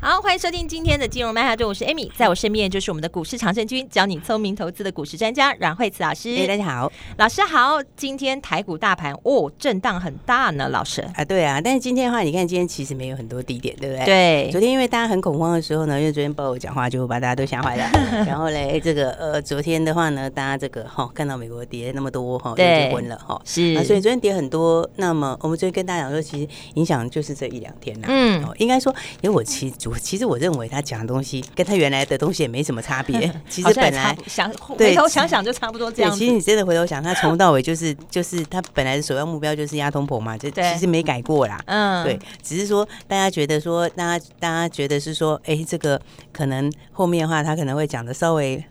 好，欢迎收听今天的金融曼哈顿，我是 Amy，在我身边就是我们的股市常胜军，教你聪明投资的股市专家阮慧慈老师。哎，大家好，老师好。今天台股大盘哦，震荡很大呢，老师啊，对啊。但是今天的话，你看今天其实没有很多低点，对不对？对。昨天因为大家很恐慌的时候呢，因为昨天鲍我讲话就把大家都吓坏了。然后嘞，这个呃，昨天的话呢，大家这个哈、哦，看到美国跌那么多哈，就昏了哈。是啊，所以昨天跌很多。那么我们昨天跟大家讲说，其实影响就是这一两天呐。嗯、哦，应该说，因为我其实我其实我认为他。他讲的东西跟他原来的东西也没什么差别。其实本来想回头想想就差不多这样。其实你真的回头想，他从头到尾就是就是他本来的首要目标就是压通膨嘛，就其实没改过啦。嗯，对，只是说大家觉得说，大家大家觉得是说，哎，这个可能后面的话他可能会讲的稍微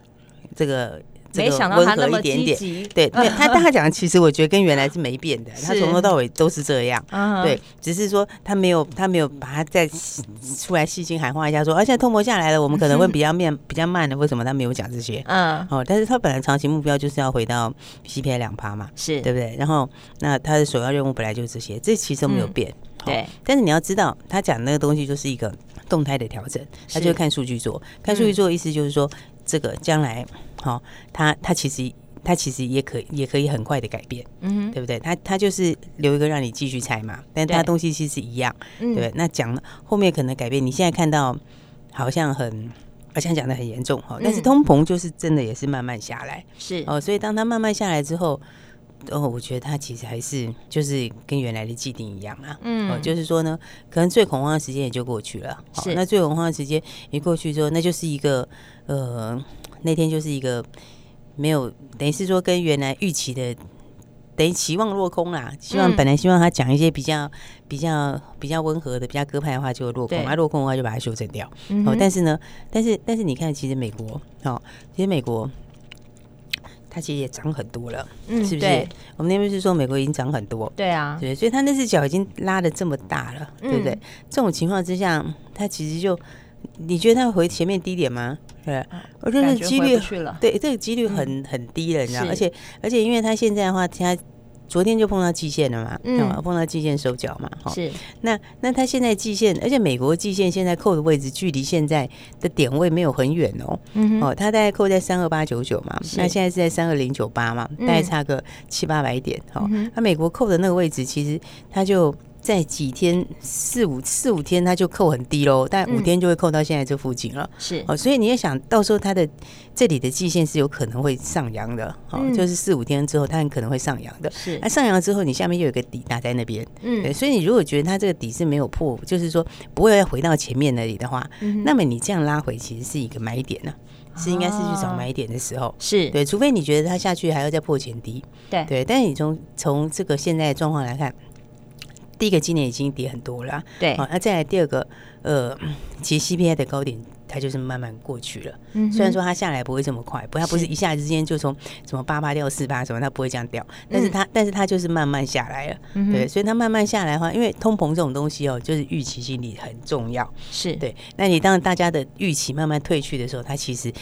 这个。没想到他那么积极，对，他他他讲，其实我觉得跟原来是没变的，他从头到尾都是这样，对，只是说他没有他没有把它再出来细心喊话一下说，而且通膨下来了，我们可能会 比较面比较慢的，为什么他没有讲这些？嗯，哦，但是他本来长期目标就是要回到 CPI 两趴嘛，是对不对？然后那他的首要任务本来就是这些，这其实都没有变，对。但是你要知道，他讲那个东西就是一个动态的调整，他就看数据做，看数据做的意思就是说。这个将来，好、哦，他他其实他其实也可以也可以很快的改变，嗯，对不对？他他就是留一个让你继续猜嘛，但他东西其实一样，对，对不对？那讲后面可能改变，你现在看到好像很好像讲的很严重哈，但是通膨就是真的也是慢慢下来，是哦，所以当它慢慢下来之后。哦，我觉得它其实还是就是跟原来的既定一样啊，嗯，哦，就是说呢，可能最恐慌的时间也就过去了，是。那最恐慌的时间一过去之后，那就是一个呃，那天就是一个没有等于是说跟原来预期的等于期望落空啦。希望本来希望他讲一些比较比较比较温和的、比较鸽派的话，就落空，啊，落空的话就把它修正掉。哦，但是呢，但是但是你看，其实美国哦，其实美国。它其实也涨很多了，嗯，是不是？我们那边是说美国已经涨很多，对啊，对，所以他那只脚已经拉的这么大了，对不对？这种情况之下，它其实就，你觉得它会回前面低点吗？对，我觉得几率，对，这个几率很很低了，你知道？而且而且，因为它现在的话，它。昨天就碰到季线了嘛，嗯，碰到季线收脚嘛，是。那那它现在季线，而且美国季线现在扣的位置距离现在的点位没有很远哦，嗯哦，它大概扣在三二八九九嘛，那现在是在三二零九八嘛，大概差个七八百点，哦，那美国扣的那个位置其实它就。在几天四五四五天，它就扣很低喽，但五天就会扣到现在这附近了。是。哦，所以你也想到时候它的这里的季线是有可能会上扬的，哦，就是四五天之后它很可能会上扬的。是，那上扬之后，你下面又有个底打在那边，嗯，对，所以你如果觉得它这个底是没有破，就是说不会再回到前面那里的话，那么你这样拉回其实是一个买点呢，是应该是去找买点的时候。是。对，除非你觉得它下去还要再破前低，对。对，但是你从从这个现在的状况来看。第一个今年已经跌很多了，啊，对，好，那再来第二个，呃，其实 CPI 的高点它就是慢慢过去了，嗯，虽然说它下来不会这么快，不，它不是一下子之间就从什么八八掉四八什么，它不会这样掉，但是它，嗯、但是它就是慢慢下来了，嗯，对，所以它慢慢下来的话，因为通膨这种东西哦，就是预期心理很重要，是。对，那你当大家的预期慢慢退去的时候，它其实。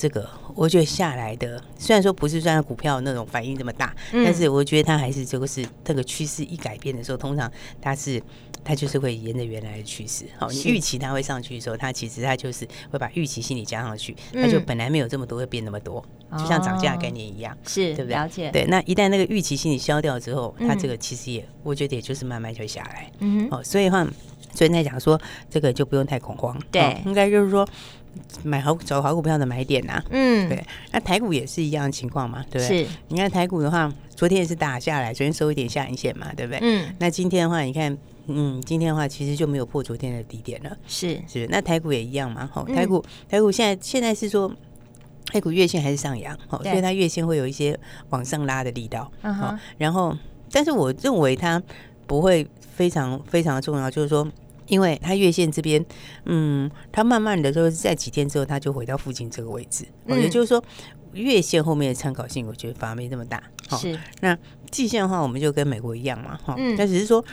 这个我觉得下来的，虽然说不是像股票那种反应这么大，嗯、但是我觉得它还是这个是这个趋势一改变的时候，通常它是它就是会沿着原来的趋势。好，你预期它会上去的时候，它其实它就是会把预期心理加上去，它就本来没有这么多会变那么多，就像涨价概念一样，是对不对？了解。对，那一旦那个预期心理消掉之后，它这个其实也我觉得也就是慢慢就会下来。嗯哦，所以话，所以在讲说这个就不用太恐慌，对，应该就是说。买好找好股票的买点呐、啊，嗯，对，那台股也是一样的情况嘛，对不对？是，你看台股的话，昨天也是打下来，昨天收一点下影线嘛，对不对？嗯，那今天的话，你看，嗯，今天的话其实就没有破昨天的低点了，是。是，那台股也一样嘛，好，台股台股现在现在是说，台股月线还是上扬，好，所以它月线会有一些往上拉的力道，好、uh-huh，然后，但是我认为它不会非常非常的重要，就是说。因为它月线这边，嗯，它慢慢的就是在几天之后，它就回到附近这个位置。嗯，也就是说，月线后面的参考性，我觉得反而没这么大。是。那季线的话，我们就跟美国一样嘛，哈。嗯。但只是说，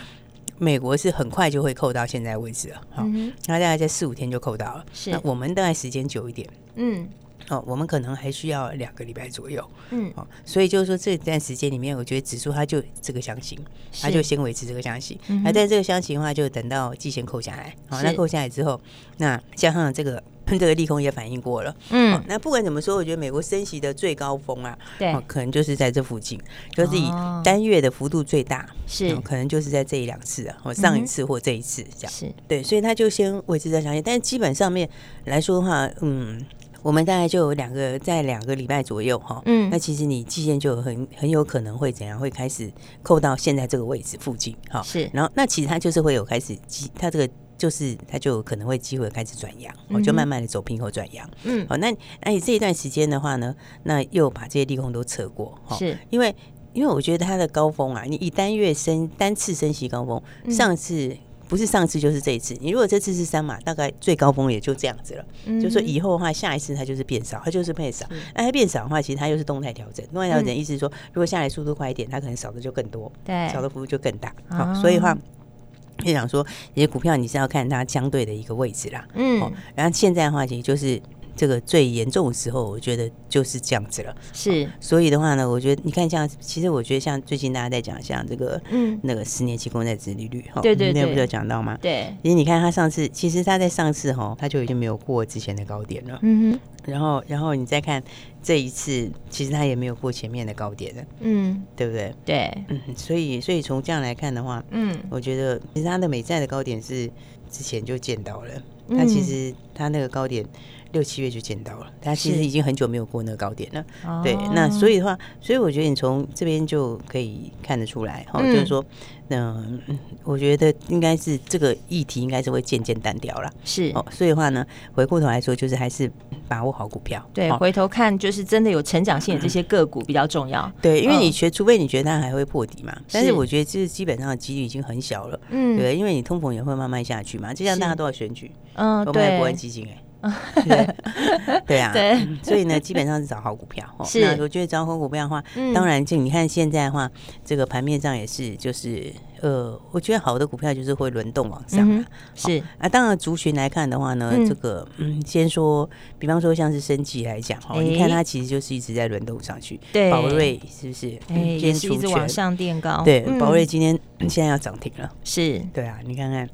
美国是很快就会扣到现在位置了，哈。嗯。那大概在四五天就扣到了。是。那我们大概时间久一点。嗯。哦，我们可能还需要两个礼拜左右，嗯，哦，所以就是说这段时间里面，我觉得指数它就这个箱型，它就先维持这个箱型，那在这个箱型的话，就等到季线扣下来，好，那扣下来之后，那加上这个这个利空也反应过了，嗯，那不管怎么说，我觉得美国升息的最高峰啊，对，可能就是在这附近，就是以单月的幅度最大，是，可能就是在这一两次啊，或上一次或这一次这样，是。对，所以它就先维持在箱型，但是基本上面来说的话，嗯。我们大概就有两个，在两个礼拜左右哈，嗯，那其实你季线就很很有可能会怎样，会开始扣到现在这个位置附近，哈，是，然后那其实它就是会有开始机，它这个就是它就可能会机会开始转阳，哦，就慢慢的走平或转阳，嗯，好，那那你这一段时间的话呢，那又把这些利空都测过，哈，是。因为因为我觉得它的高峰啊，你以单月升单次升息高峰，上次。不是上次就是这一次。你如果这次是三码，大概最高峰也就这样子了。嗯、就说以后的话，下一次它就是变少，它就是变少。那它变少的话，其实它又是动态调整。动态调整意思是说，如果下来速度快一点，它可能少的就更多，对，少的幅度就更大。好，所以的话，就想说，你的股票你是要看它相对的一个位置啦。嗯，然后现在的话，其实就是。这个最严重的时候，我觉得就是这样子了。是，所以的话呢，我觉得你看，像其实我觉得像最近大家在讲像这个，嗯，那个十年期公债殖利率，哈，对对对，那不就讲到吗？对，因为你看他上次，其实他在上次哈，他就已经没有过之前的高点了。嗯哼，然后然后你再看这一次，其实他也没有过前面的高点了。嗯，对不对？对，嗯，所以所以从这样来看的话，嗯，我觉得其实他的美债的高点是之前就见到了，他其实他那个高点。六七月就见到了，他其实已经很久没有过那个高点了。是对，那所以的话，所以我觉得你从这边就可以看得出来，哈、嗯，就是说，嗯，我觉得应该是这个议题应该是会渐渐淡掉了。是，哦，所以的话呢，回过头来说，就是还是把握好股票。对，哦、回头看就是真的有成长性的这些个股比较重要。嗯、对，因为你觉，除非你觉得它还会破底嘛，但是我觉得这是基本上的几率已经很小了。嗯，对，因为你通膨也会慢慢下去嘛，就像大家都要选举，嗯，我们还国安基金哎、欸。对，对啊，对，所以呢，基本上是找好股票。是，那我觉得找好股票的话，当然就你看现在的话，这个盘面上也是，就是呃，我觉得好的股票就是会轮动往上。是啊，当然族群来看的话呢，这个嗯，先说，比方说像是升级来讲哈，你看它其实就是一直在轮动上去。对，宝瑞是不是？今天一直往上垫高。对，宝瑞今天现在要涨停了。是，对啊，你看看。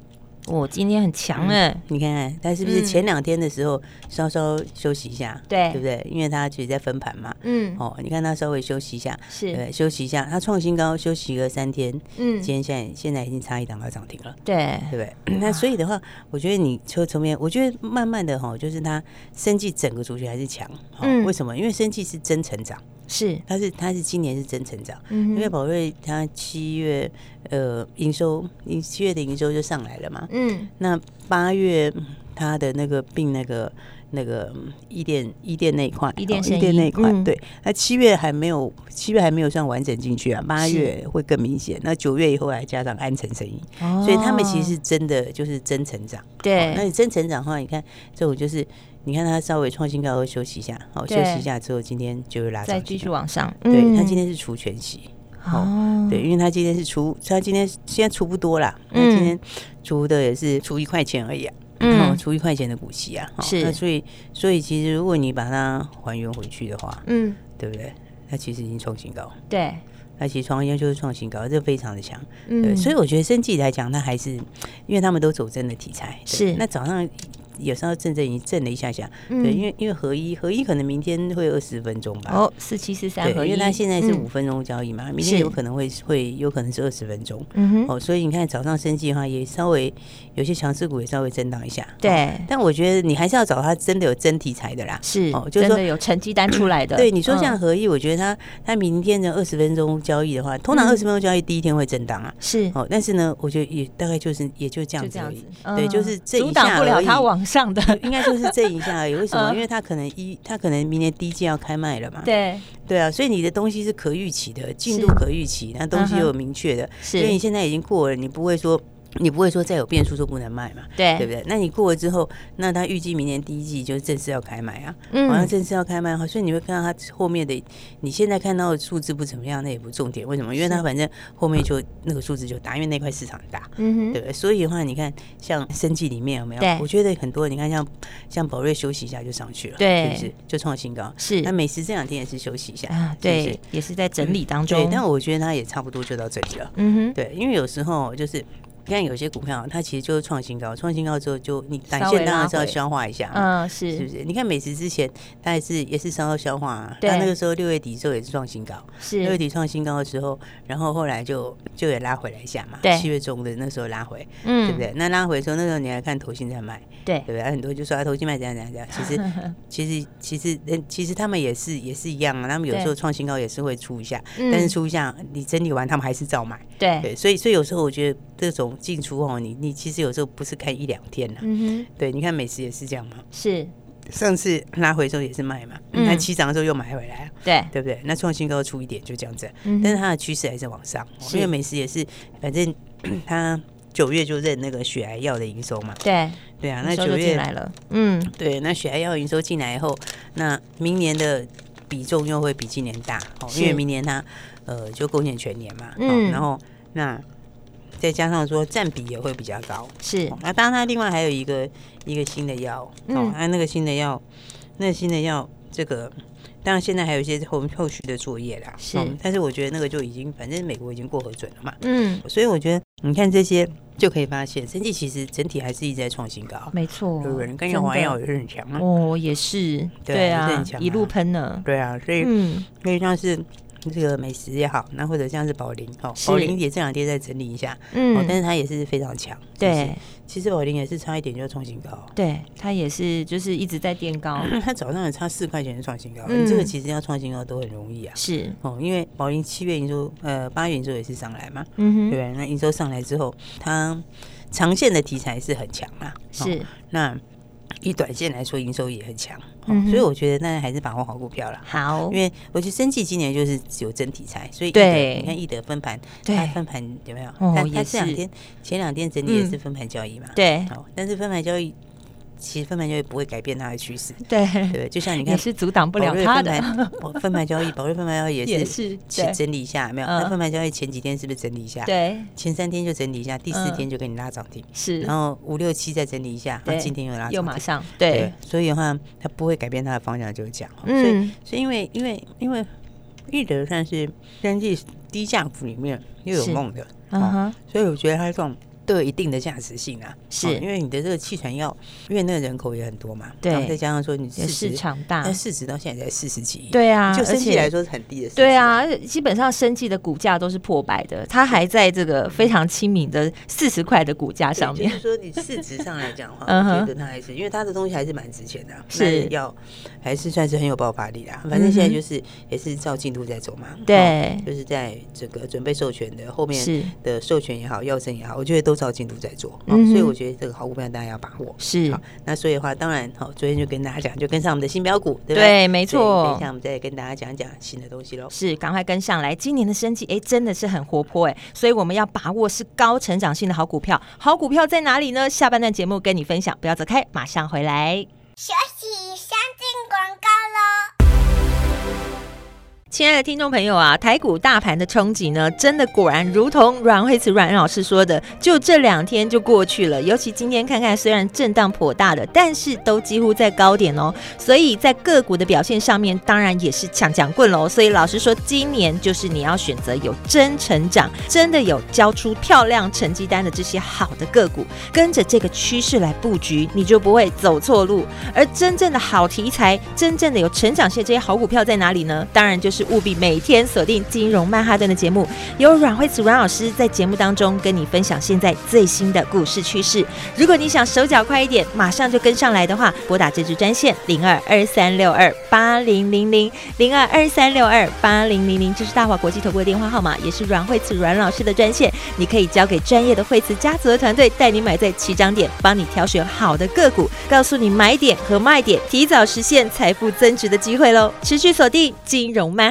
我、哦、今天很强哎、嗯，你看看，他是不是前两天的时候稍稍休息一下，对、嗯、对不对？因为他其实在分盘嘛，嗯，哦，你看他稍微休息一下，是，对，休息一下，他创新高，休息个三天，嗯，今天现在现在已经差一档要涨停了，对，对不对？嗯、那所以的话，我觉得你车层面，我觉得慢慢的哈，就是它生计整个族群还是强，嗯，为什么？因为生计是真成长。是，它是它是今年是真成长，嗯、因为宝瑞它七月呃营收，七月的营收就上来了嘛，嗯，那八月它的那个并那个那个伊店伊店那一块，伊甸伊甸那一块，嗯、对，那七月还没有七月还没有算完整进去啊，八月会更明显，那九月以后还加上安诚生意，哦、所以他们其实是真的就是真成长，对，那你真成长的话，你看这种就是。你看它稍微创新高后休息一下，好对。休息一下之后，今天就会拉再继续往上。对，它今天是除全息，哦，对，因为他今天是除，他今天现在除不多啦，那、嗯、今天除的也是除一块钱而已啊，嗯，除一块钱的股息啊，是，那所以所以其实如果你把它还原回去的话，嗯，对不对？它其实已经创新高，对，它其实创新就是创新高，这非常的强，嗯，对，所以我觉得生计来讲，它还是因为他们都走真的题材，是，那早上。有时候震震已经震了一下下，对，因为因为合一合一可能明天会二十分钟吧。哦，四七四三合一，因为它现在是五分钟交易嘛，明天有可能会会有可能是二十分钟。嗯哼。哦，所以你看早上升级的话，也稍微有些强势股也稍微震荡一下。对。但我觉得你还是要找它真的有真题材的啦。是。哦，就是说有成绩单出来的。对，你说像合一，我觉得它它明天的二十分钟交易的话，通常二十分钟交易第一天会震荡啊。是。哦，但是呢，我觉得也大概就是也就这样子而已。对，就是这一下。上的 应该说是这一下而已，为什么？因为他可能一，他可能明年第一季要开卖了嘛。对对啊，所以你的东西是可预期的，进度可预期，那东西又有明确的。是，因为你现在已经过了，你不会说你不会说再有变数就不能卖嘛？对，对不对？那你过了之后，那他预计明年第一季就正式要开卖啊，嗯，好像正式要开卖，所以你会看到他后面的，你现在看到的数字不怎么样，那也不重点，为什么？因为他反正后面就那个数字就大，因为那块市场大，嗯哼，对不对？所以的话，你看像生技里面有没有？我觉得很多，你看像像宝瑞休息一下就上去了，对，是不是？就创新高，是。那美食这两天也是休息一下，啊，对，也是在整理当中，对。但我觉得它也差不多就到这里了，嗯哼，对，因为有时候就是。你看有些股票，它其实就是创新高，创新高之后就你短线当然是要消化一下，嗯，是。是不是？你看美食之前它也是也是稍稍消化啊，对，那个时候六月底的时候也是创新高，是。六月底创新高的时候，然后后来就就也拉回来一下嘛，对，七月中的那时候拉回，嗯，对不对？那拉回的时候，那时候你还看投信在卖，对，对不对？很多就说啊，投信卖怎样怎样怎样，其实其实其实人其实他们也是也是一样啊，他们有时候创新高也是会出一下，但是出一下你整理完，他们还是照买，对。对，所以所以有时候我觉得这种进出哦，你。你其实有时候不是看一两天了，嗯哼，对，你看美食也是这样嘛，是。上次拉回的时候也是卖嘛，你看起涨的时候又买回来，对，对不对？那创新高出一点就这样子，但是它的趋势还是往上，因为美食也是，反正 它九月就认那个血癌药的营收嘛，对，对啊，那九月来了，嗯，对，那血癌药营收进来以后，那明年的比重又会比今年大，哦，因为明年它呃就贡献全年嘛，嗯，然后那。再加上说占比也会比较高，是。那当然，它另外还有一个一个新的药，哦，它那个新的药，那个新的药，这个当然现在还有一些后后续的作业啦，是。但是我觉得那个就已经，反正美国已经过核准了嘛，嗯。所以我觉得你看这些就可以发现，生技其实整体还是一直在创新高，没错。对不对？跟药华药也是很强啊，哦，也是，对啊，一路喷呢，对啊，所以嗯，可以像是。这个美食也好，那或者像是宝林，哦，宝林也这两天在整理一下，嗯，但是它也是非常强，对。其实宝林也是差一点就创新高，对，它也是就是一直在垫高，它早上也差四块钱就创新高，这个其实要创新高都很容易啊，是。哦，因为宝林七月营收，呃，八月营收也是上来嘛，嗯哼，对，那营收上来之后，它长线的题材是很强啊，是。那。以短线来说，营收也很强，嗯、所以我觉得大家还是把握好股票了。好，因为我觉得生计今年就是有真题材，所以对，你看易德分盘，它分盘有没有？它它这两天前两天整理也是分盘交易嘛，对，但是分盘交易。其实分盘交易不会改变它的趋势，对对，就像你看，也是阻挡不了它的。分盘交易，宝瑞分盘交易也是前整理一下，没有？那分盘交易前几天是不是整理一下？对，前三天就整理一下，第四天就给你拉涨停，是。然后五六七再整理一下，那今天又拉又马上对。所以的话，它不会改变它的方向，就是这样。所以，所以因为因为因为易德算是生技低价股里面又有梦的，嗯哼，所以我觉得它这种。都有一定的价值性啊，是因为你的这个气喘药，因为那个人口也很多嘛，对，再加上说你市场大，但市值到现在才四十几亿，对啊，就生技来说是很低的，对啊，基本上生技的股价都是破百的，它还在这个非常亲民的四十块的股价上面。就是说你市值上来讲的话，我觉得它还是因为它的东西还是蛮值钱的，是要还是算是很有爆发力的。反正现在就是也是照进度在走嘛，对，就是在这个准备授权的后面的授权也好，药证也好，我觉得都。都照进度在做，嗯、所以我觉得这个好股票大家要把握。是，那所以的话，当然，好，昨天就跟大家讲，就跟上我们的新标股，对不对？对，没错。等一下我们再跟大家讲讲新的东西喽。是，赶快跟上来。今年的生计，哎，真的是很活泼，哎，所以我们要把握是高成长性的好股票。好股票在哪里呢？下半段节目跟你分享，不要走开，马上回来。亲爱的听众朋友啊，台股大盘的冲击呢，真的果然如同阮慧慈阮老师说的，就这两天就过去了。尤其今天看看，虽然震荡颇大的，但是都几乎在高点哦。所以在个股的表现上面，当然也是强强棍喽。所以老师说，今年就是你要选择有真成长、真的有交出漂亮成绩单的这些好的个股，跟着这个趋势来布局，你就不会走错路。而真正的好题材、真正的有成长性这些好股票在哪里呢？当然就是。务必每天锁定金融曼哈顿的节目，由阮慧慈阮老师在节目当中跟你分享现在最新的股市趋势。如果你想手脚快一点，马上就跟上来的话，拨打这支专线零二二三六二八零零零零二二三六二八零零零，这是大华国际投顾的电话号码，也是阮慧慈阮老师的专线。你可以交给专业的慧慈家族的团队，带你买在起涨点，帮你挑选好的个股，告诉你买点和卖点，提早实现财富增值的机会喽！持续锁定金融曼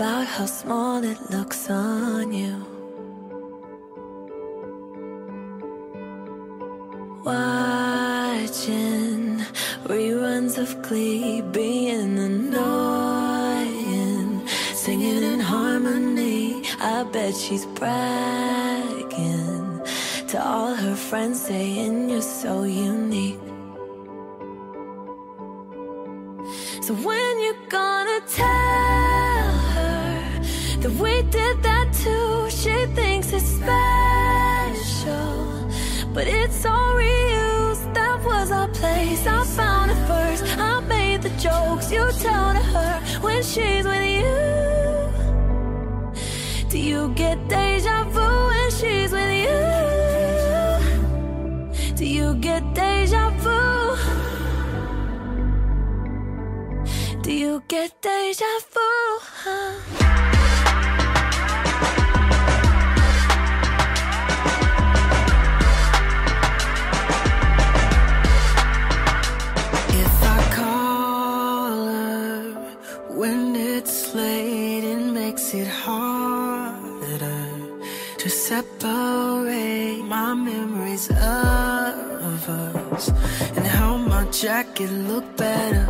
about how small it looks on you. Watching reruns of Glee, being annoying, singing in harmony. I bet she's bragging to all her friends, saying you're so unique. So when you gonna tell? you tell to her when she's with you. Do you get deja vu when she's with you? Do you get deja vu? Do you get deja vu? Huh? it look better.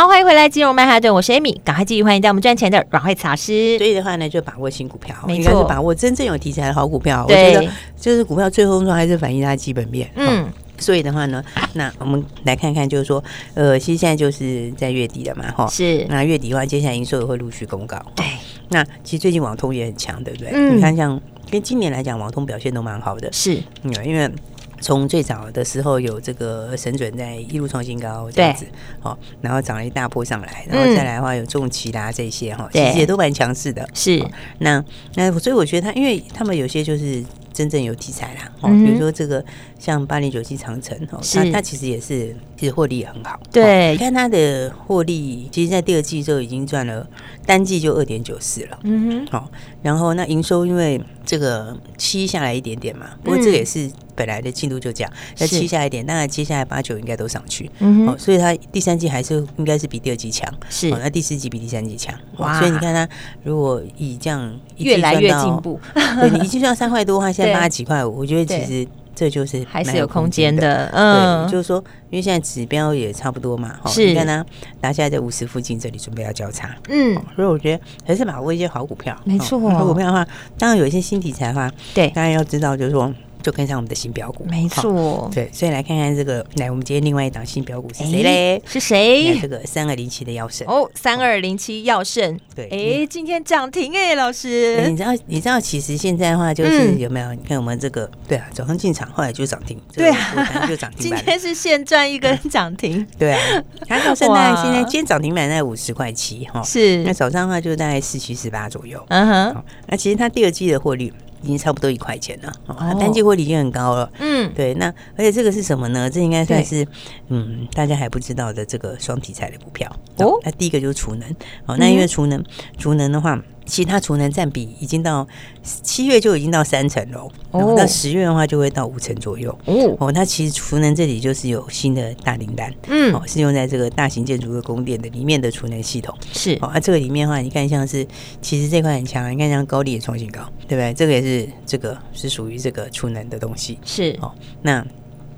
好，欢迎回来金融曼哈顿，我是 Amy，赶快继续欢迎带我们赚钱的阮蕙慈老师。所以的话呢，就把握新股票，应该是把握真正有题材的好股票。对，我觉得就是股票最后说还是反映它基本面。嗯。所以的话呢，那我们来看看，就是说，呃，其实现在就是在月底了嘛，哈，是。那月底的话，接下来营收也会陆续公告。对。那其实最近网通也很强，对不对？嗯。你看，像跟今年来讲，网通表现都蛮好的。是。嗯，因为从最早的时候有这个神准在一路创新高这样子，好，然后涨了一大波上来，然后再来的话有重骑啦这些哈，其实也都蛮强势的。是。那那所以我觉得他，因为他们有些就是。真正有题材啦，哦，比如说这个像八零九七长城哦，它它其实也是其实获利也很好，对，你看它的获利，其实在第二季就已经赚了单季就二点九四了，嗯哼，好，然后那营收因为这个七下来一点点嘛，不过这个也是本来的进度就这样，那七下来一点，当然接下来八九应该都上去，嗯哼，所以它第三季还是应该是比第二季强，是，那第四季比第三季强，哇，所以你看它如果以这样越来越进步，对，你一季赚三块多的话，现在八几块五，我觉得其实。这就是还是有空间的，嗯，就是说，因为现在指标也差不多嘛，是，你看它拿下来在五十附近，这里准备要交叉，嗯，所以我觉得还是把握一些好股票，没错，好股票的话，当然有一些新题材的话，对，当然要知道，就是说。就跟上我们的新标股，没错，对，所以来看看这个，来，我们今天另外一档新标股是谁嘞？是谁？这个三二零七的耀盛。哦，三二零七耀盛，对，哎，今天涨停哎，老师，你知道，你知道，其实现在的话就是有没有？你看我们这个，对啊，早上进场，后来就涨停，对啊，就涨停，今天是现赚一根涨停，对啊，看耀盛大概现在今天涨停板在五十块七哈，是，那早上的话就大概四七十八左右，嗯哼，那其实它第二季的获利。已经差不多一块钱了，哦，单季获利已经很高了，嗯，对，那而且这个是什么呢？这应该算是嗯大家还不知道的这个双题材的股票哦。那第一个就是储能，哦，那因为储能，储能的话。其他储能占比已经到七月就已经到三成了，然后到十月的话就会到五成左右。哦，哦，那其实储能这里就是有新的大订单，嗯，哦，是用在这个大型建筑的供电的里面的储能系统。是，哦，那这个里面的话，你看像是其实这块很强，你看像高力也创新高，对不对？这个也是这个是属于这个储能的东西。是，哦，那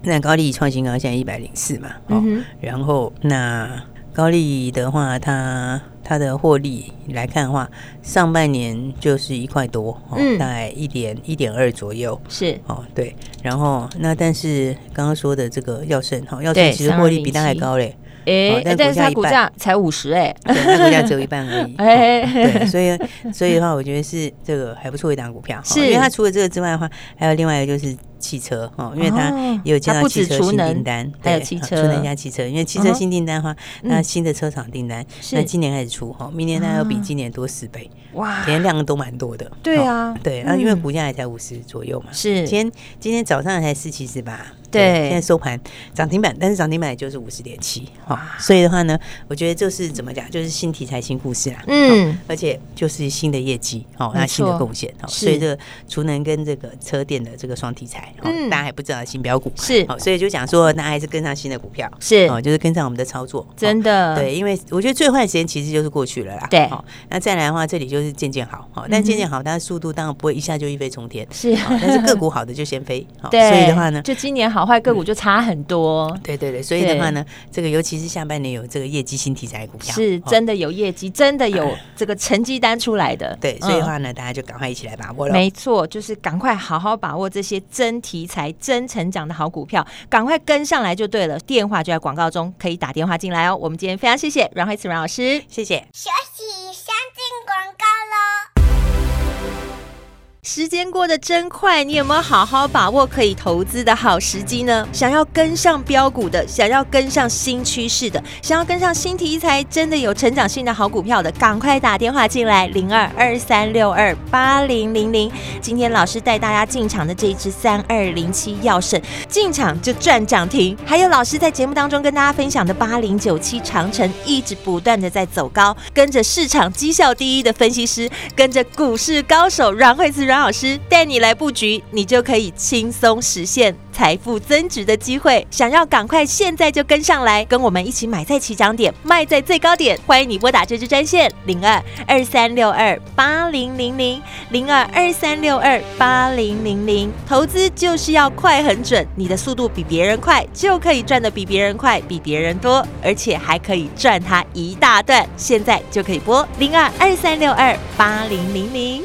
那高力创新高现在一百零四嘛，哦，然后那高丽的话它。它的获利来看的话，上半年就是一块多，哦，嗯、大概一点一点二左右，是。哦，对。然后那但是刚刚说的这个耀盛，哈，耀盛其实获利比它还高嘞，哎，但是它股价才五十，哎，对，它股价只有一半而已，哎，对，所以所以的话，我觉得是这个还不错一档股票，是，因为它除了这个之外的话，还有另外一个就是。汽车哦，因为它也有接到汽车新订单，还有汽车。储能加汽车，因为汽车新订单的话，那新的车厂订单，那今年开始出哈，明年它要比今年多十倍，哇，今天量都蛮多的，对啊，对，那因为股价也才五十左右嘛，是，今天今天早上才四七十八。对，现在收盘涨停板，但是涨停板也就是五十点七，哈，所以的话呢，我觉得就是怎么讲，就是新题材、新故事啦，嗯，而且就是新的业绩，哦，那新的贡献，哦，所以这个储能跟这个车电的这个双题材，嗯，大家还不知道的新标股是，哦，所以就讲说，大家还是跟上新的股票，是，哦，就是跟上我们的操作，真的，对，因为我觉得最坏的时间其实就是过去了啦，对，好，那再来的话，这里就是渐渐好，好，但渐渐好，但是速度当然不会一下就一飞冲天，是，但是个股好的就先飞，好，所以的话呢，就今年好。坏个股就差很多，嗯，对对对，所以的话呢，这个尤其是下半年有这个业绩新题材股票，是真的有业绩，真的有这个成绩单出来的，对，所以的话呢，大家就赶快一起来把握了。没错，就是赶快好好把握这些真题材、真成长的好股票，赶快跟上来就对了。电话就在广告中，可以打电话进来哦。我们今天非常谢谢阮慧慈阮老师，谢谢。休息，先进广告喽。时间过得真快，你有没有好好把握可以投资的好时机呢？想要跟上标股的，想要跟上新趋势的，想要跟上新题材，真的有成长性的好股票的，赶快打电话进来，零二二三六二八零零零。今天老师带大家进场的这一支三二零七耀盛，进场就赚涨停。还有老师在节目当中跟大家分享的八零九七长城，一直不断的在走高，跟着市场绩效第一的分析师，跟着股市高手阮蕙慈。阮老师带你来布局，你就可以轻松实现财富增值的机会。想要赶快现在就跟上来，跟我们一起买在起涨点，卖在最高点。欢迎你拨打这支专线零二二三六二八零零零零二二三六二八零零零。投资就是要快很准，你的速度比别人快，就可以赚得比别人快，比别人多，而且还可以赚它一大段。现在就可以拨零二二三六二八零零零。